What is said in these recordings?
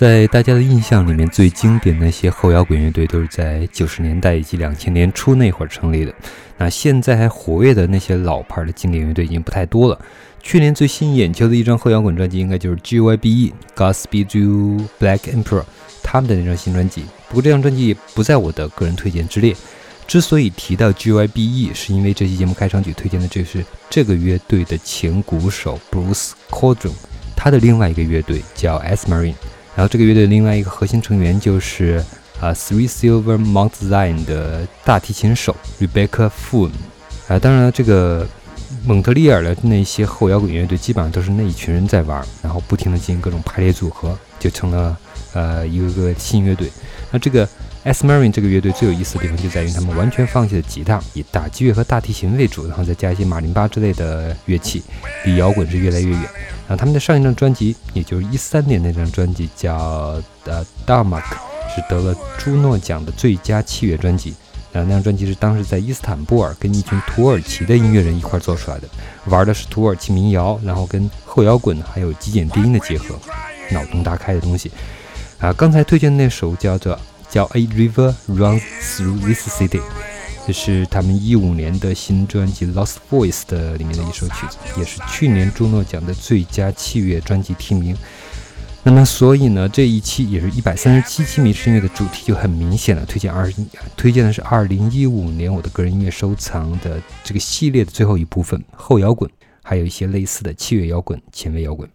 在大家的印象里面，最经典那些后摇滚乐队都是在九十年代以及两千年初那会儿成立的。那现在还活跃的那些老牌的经典乐队已经不太多了。去年最吸引眼球的一张后摇滚专辑，应该就是 G.Y.B.E. Godspeed You Black Emperor 他们的那张新专辑。不过这张专辑也不在我的个人推荐之列。之所以提到 G.Y.B.E.，是因为这期节目开场曲推荐的就是这个乐队的前鼓手 Bruce Cordron，他的另外一个乐队叫 S Marine。然后这个乐队另外一个核心成员就是啊，Three Silver Mount Zion 的大提琴手 Rebecca f o o n 啊，当然了，这个蒙特利尔的那些后摇滚乐队基本上都是那一群人在玩，然后不停的进行各种排列组合，就成了呃一个个新乐队。那这个 S Marine 这个乐队最有意思的地方就在于他们完全放弃了吉他，以打击乐和大提琴为主，然后再加一些马林巴之类的乐器，离摇滚是越来越远。啊，他们的上一张专辑，也就是一三年那张专辑，叫呃《d a m a k》，是得了朱诺奖的最佳器乐专辑。啊，那张专辑是当时在伊斯坦布尔跟一群土耳其的音乐人一块做出来的，玩的是土耳其民谣，然后跟后摇滚还有极简低音的结合，脑洞大开的东西。啊，刚才推荐的那首叫做叫《A River Runs Through This City》。这是他们一五年的新专辑《Lost Voice》的里面的一首曲子，也是去年朱诺奖的最佳器乐专辑提名。那么，所以呢，这一期也是一百三十七期迷失音乐的主题就很明显了，推荐二推荐的是二零一五年我的个人音乐收藏的这个系列的最后一部分后摇滚，还有一些类似的器乐摇滚、前卫摇滚。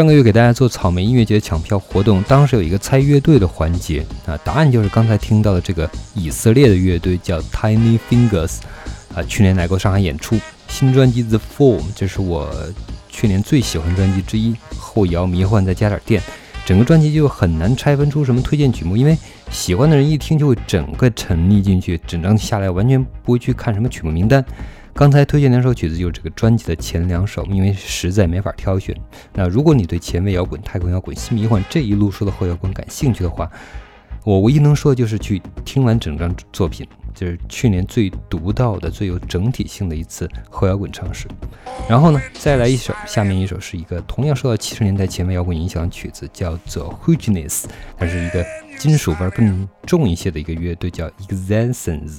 上个月给大家做草莓音乐节抢票活动，当时有一个猜乐队的环节啊，答案就是刚才听到的这个以色列的乐队叫 Tiny Fingers 啊，去年来过上海演出，新专辑 The Form，这是我去年最喜欢专辑之一，后摇迷幻再加点电，整个专辑就很难拆分出什么推荐曲目，因为喜欢的人一听就会整个沉溺进去，整张下来完全不会去看什么曲目名单。刚才推荐两首曲子就是这个专辑的前两首，因为实在没法挑选。那如果你对前卫摇滚、太空摇滚、新迷幻这一路说的后摇滚感兴趣的话，我唯一能说的就是去听完整张作品，就是去年最独到的、最有整体性的一次后摇滚尝试。然后呢，再来一首，下面一首是一个同样受到七十年代前卫摇滚影响的曲子，叫做 Hugeness，它是一个金属味更重一些的一个乐队，叫 Existence。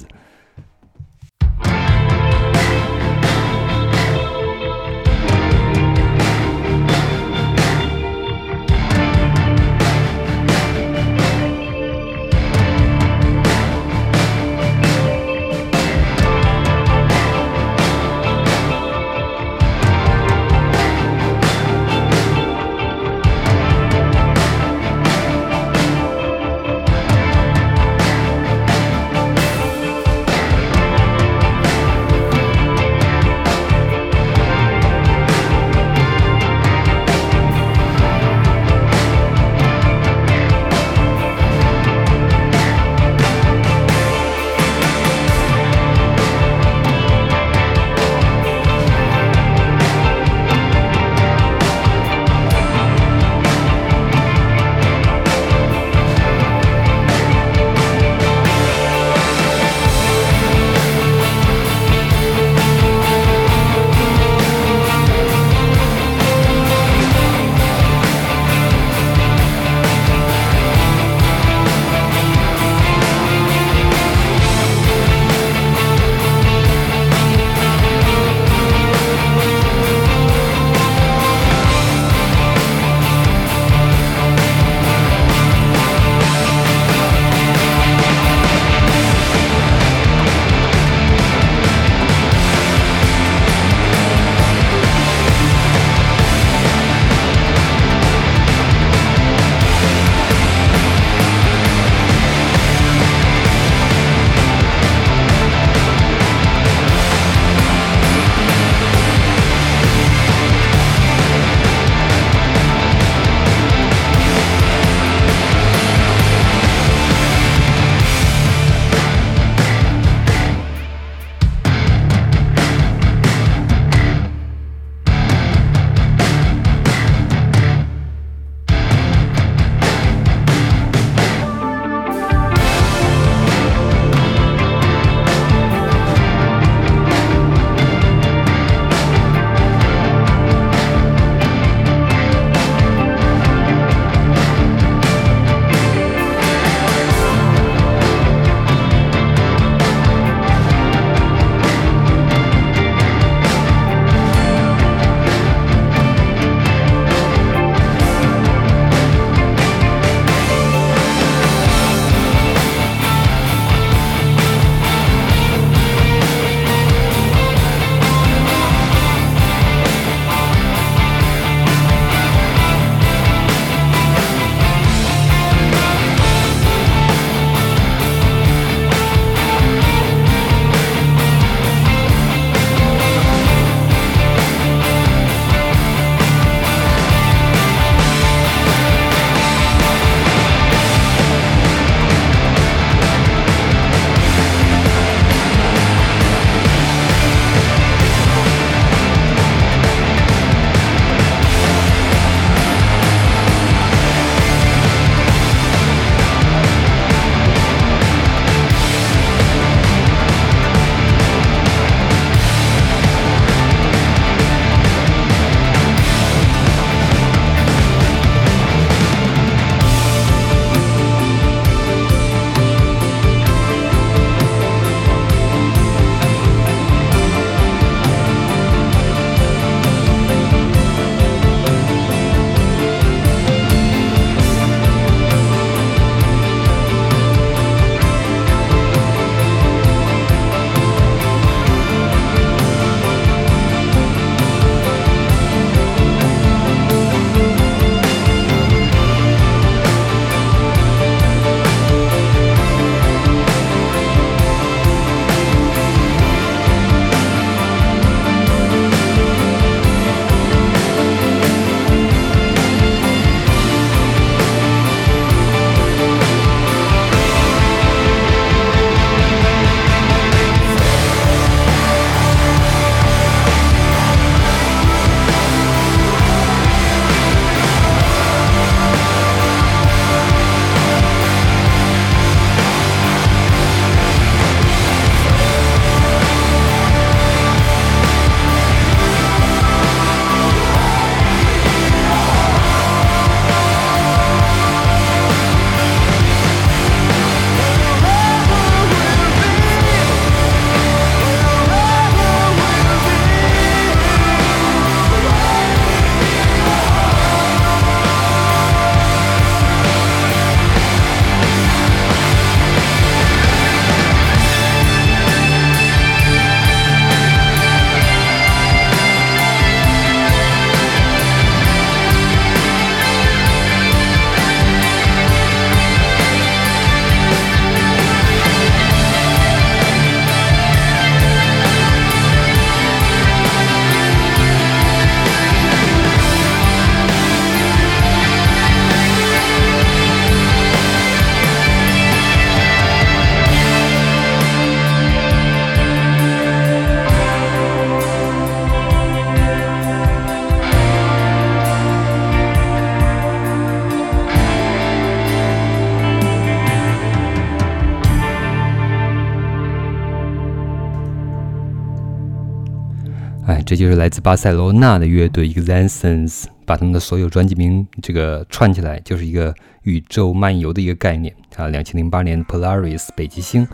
这就是来自巴塞罗那的乐队 Existence，把他们的所有专辑名这个串起来，就是一个宇宙漫游的一个概念啊。两千零八年 Polaris 北极星，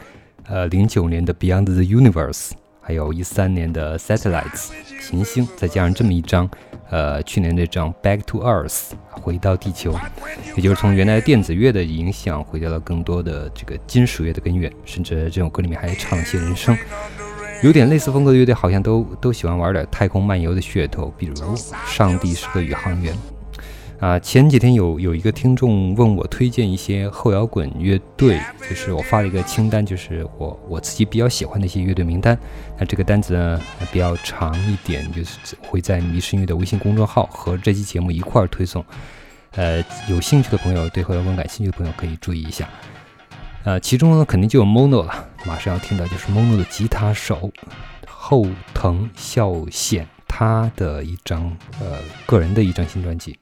呃，零九年的 Beyond the Universe，还有一三年的 Satellites 行星，再加上这么一张。呃，去年这张《Back to Earth》回到地球，也就是从原来电子乐的影响，回到了更多的这个金属乐的根源，甚至这首歌里面还唱了些人声，有点类似风格的乐队，好像都都喜欢玩点太空漫游的噱头，比如《上帝是个宇航员》。啊，前几天有有一个听众问我推荐一些后摇滚乐队，就是我发了一个清单，就是我我自己比较喜欢的一些乐队名单。那这个单子呢比较长一点，就是会在迷声乐的微信公众号和这期节目一块儿推送。呃，有兴趣的朋友，对后摇滚感兴趣的朋友可以注意一下。呃，其中呢肯定就有 Mono 了，马上要听的就是 Mono 的吉他手后藤孝显他的一张呃个人的一张新专辑。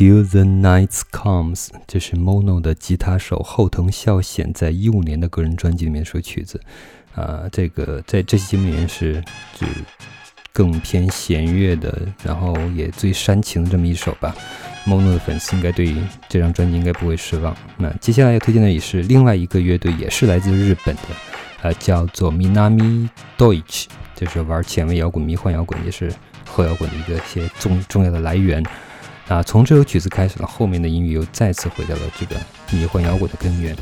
Till the Night Comes，这是 Mono 的吉他手后藤孝显在一五年的个人专辑里面首曲子。啊，这个在这期节目里面是就更偏弦乐的，然后也最煽情的这么一首吧。Mono 的粉丝应该对这张专辑应该不会失望。那接下来要推荐的也是另外一个乐队，也是来自日本的，呃，叫做 Minami Deutsch，就是玩前卫摇滚、迷幻摇滚，也是后摇滚的一个些重重要的来源。啊，从这首曲子开始了，后面的音乐又再次回到了这个迷幻摇滚的根源。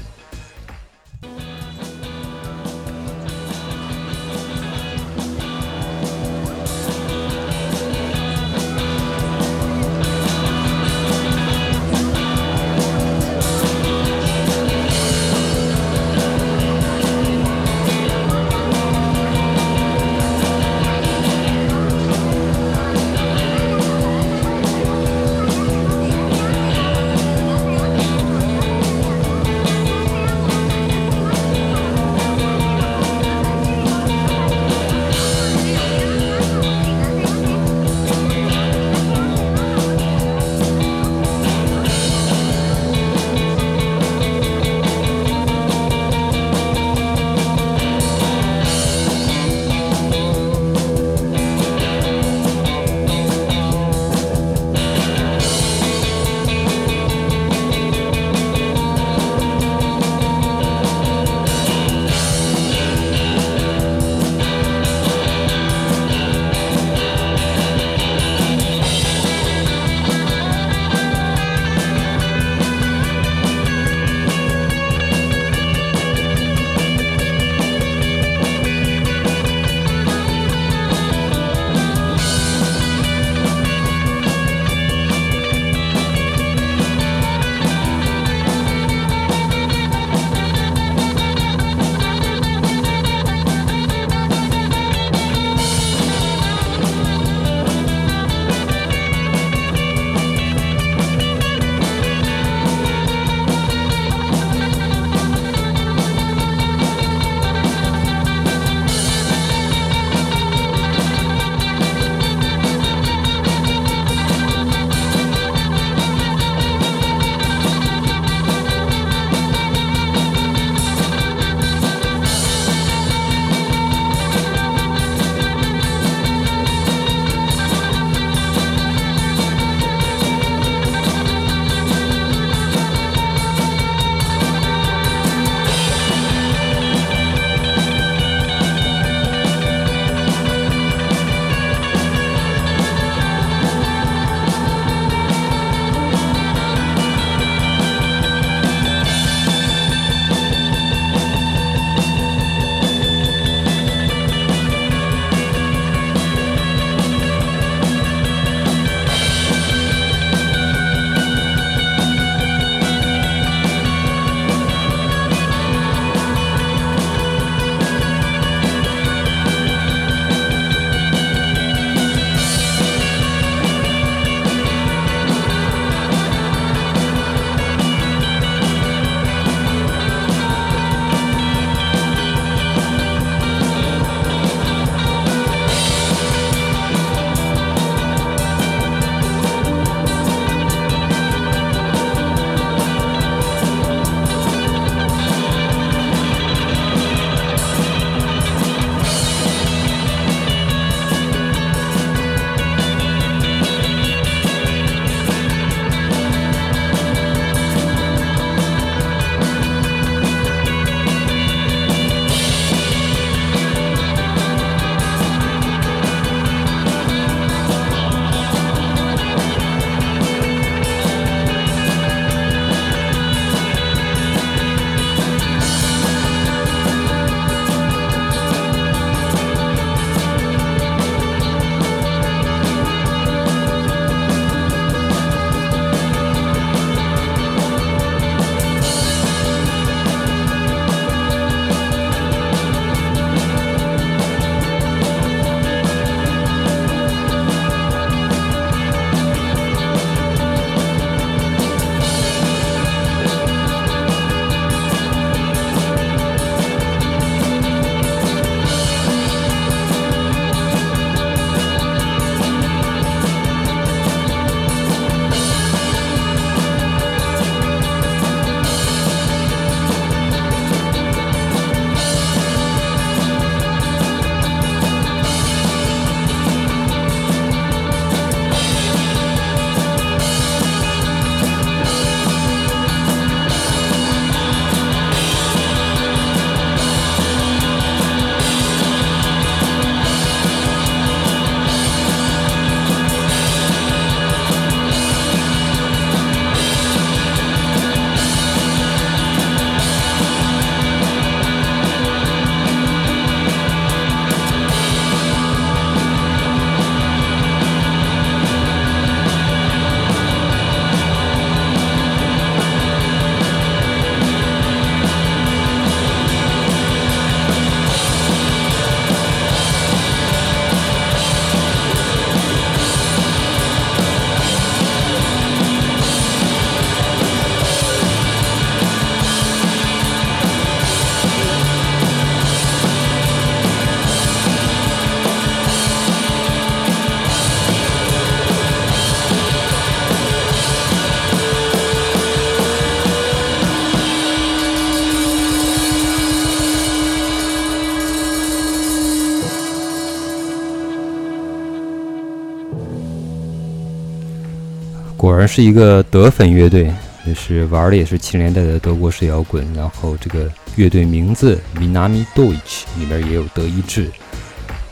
果然是一个德粉乐队，就是玩的也是七十年代的德国式摇滚。然后这个乐队名字 Minami Deutsch 里面也有德意志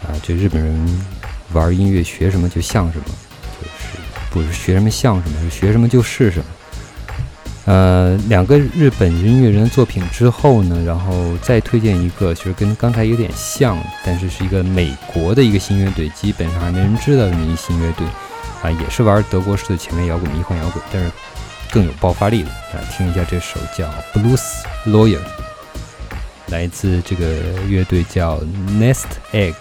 啊，这日本人玩音乐学什么就像什么，就是不是学什么像什么，是学什么就是什么。呃，两个日本音乐人的作品之后呢，然后再推荐一个，就是跟刚才有点像，但是是一个美国的一个新乐队，基本上还没人知道的一新乐队，啊，也是玩德国式的前卫摇滚、迷幻摇滚，但是更有爆发力的。啊，听一下这首叫《Blues Lawyer》，来自这个乐队叫 Nest Egg。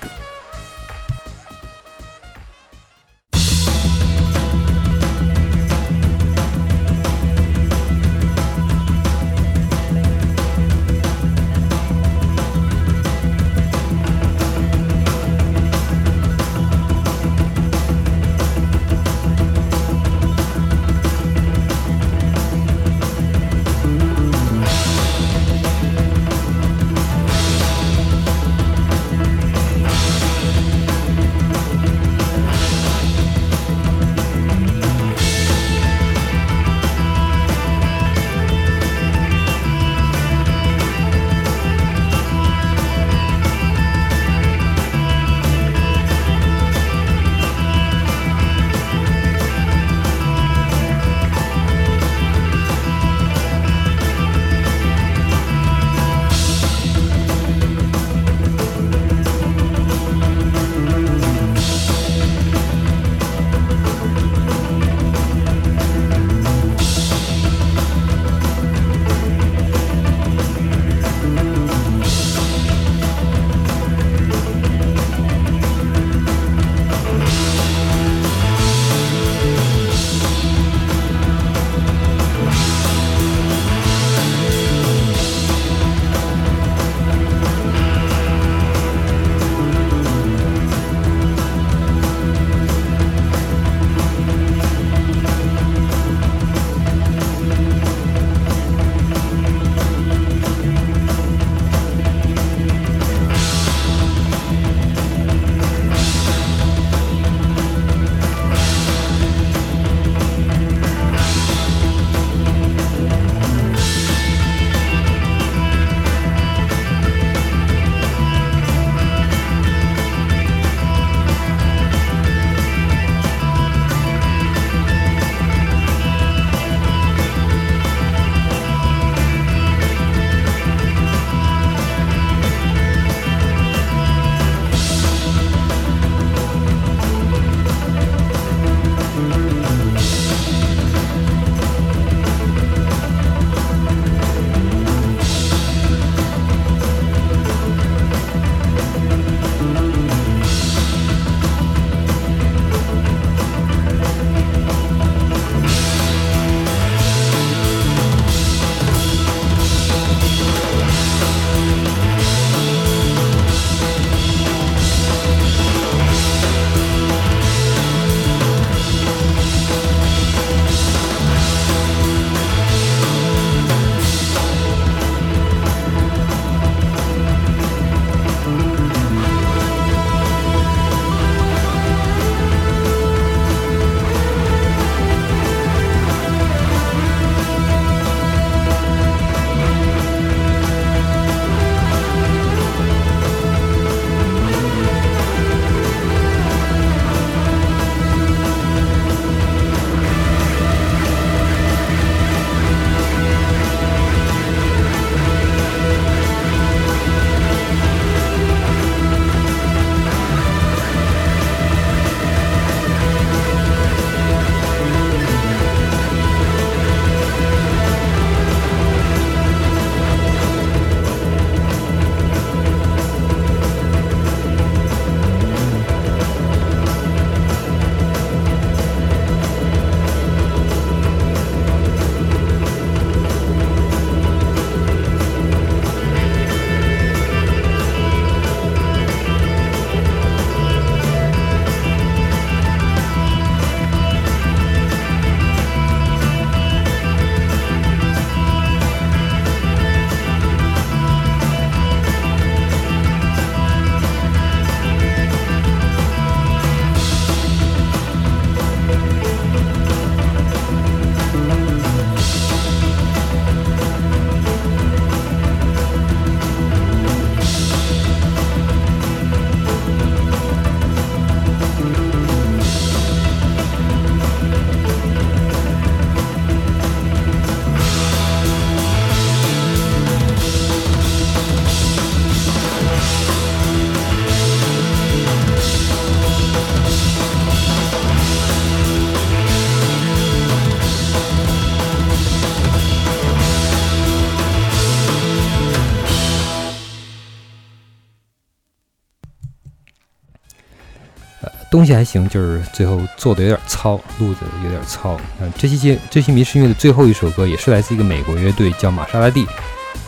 东西还行，就是最后做的有点糙，录的有点糙。嗯，这期节这期迷失音乐的最后一首歌也是来自一个美国乐队，叫玛莎拉蒂，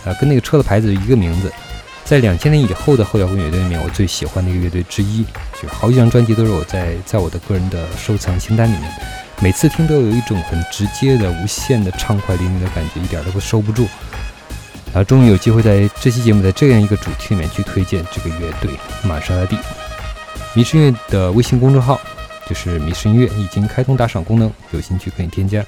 啊，跟那个车的牌子一个名字。在两千年以后的后摇滚乐队里面，我最喜欢的一个乐队之一，就好几张专辑都是我在在我的个人的收藏清单里面，每次听都有一种很直接的、无限的畅快淋漓的感觉，一点都不收不住。然后终于有机会在这期节目在这样一个主题里面去推荐这个乐队玛莎拉蒂。迷失音乐的微信公众号就是迷失音乐，已经开通打赏功能，有兴趣可以添加。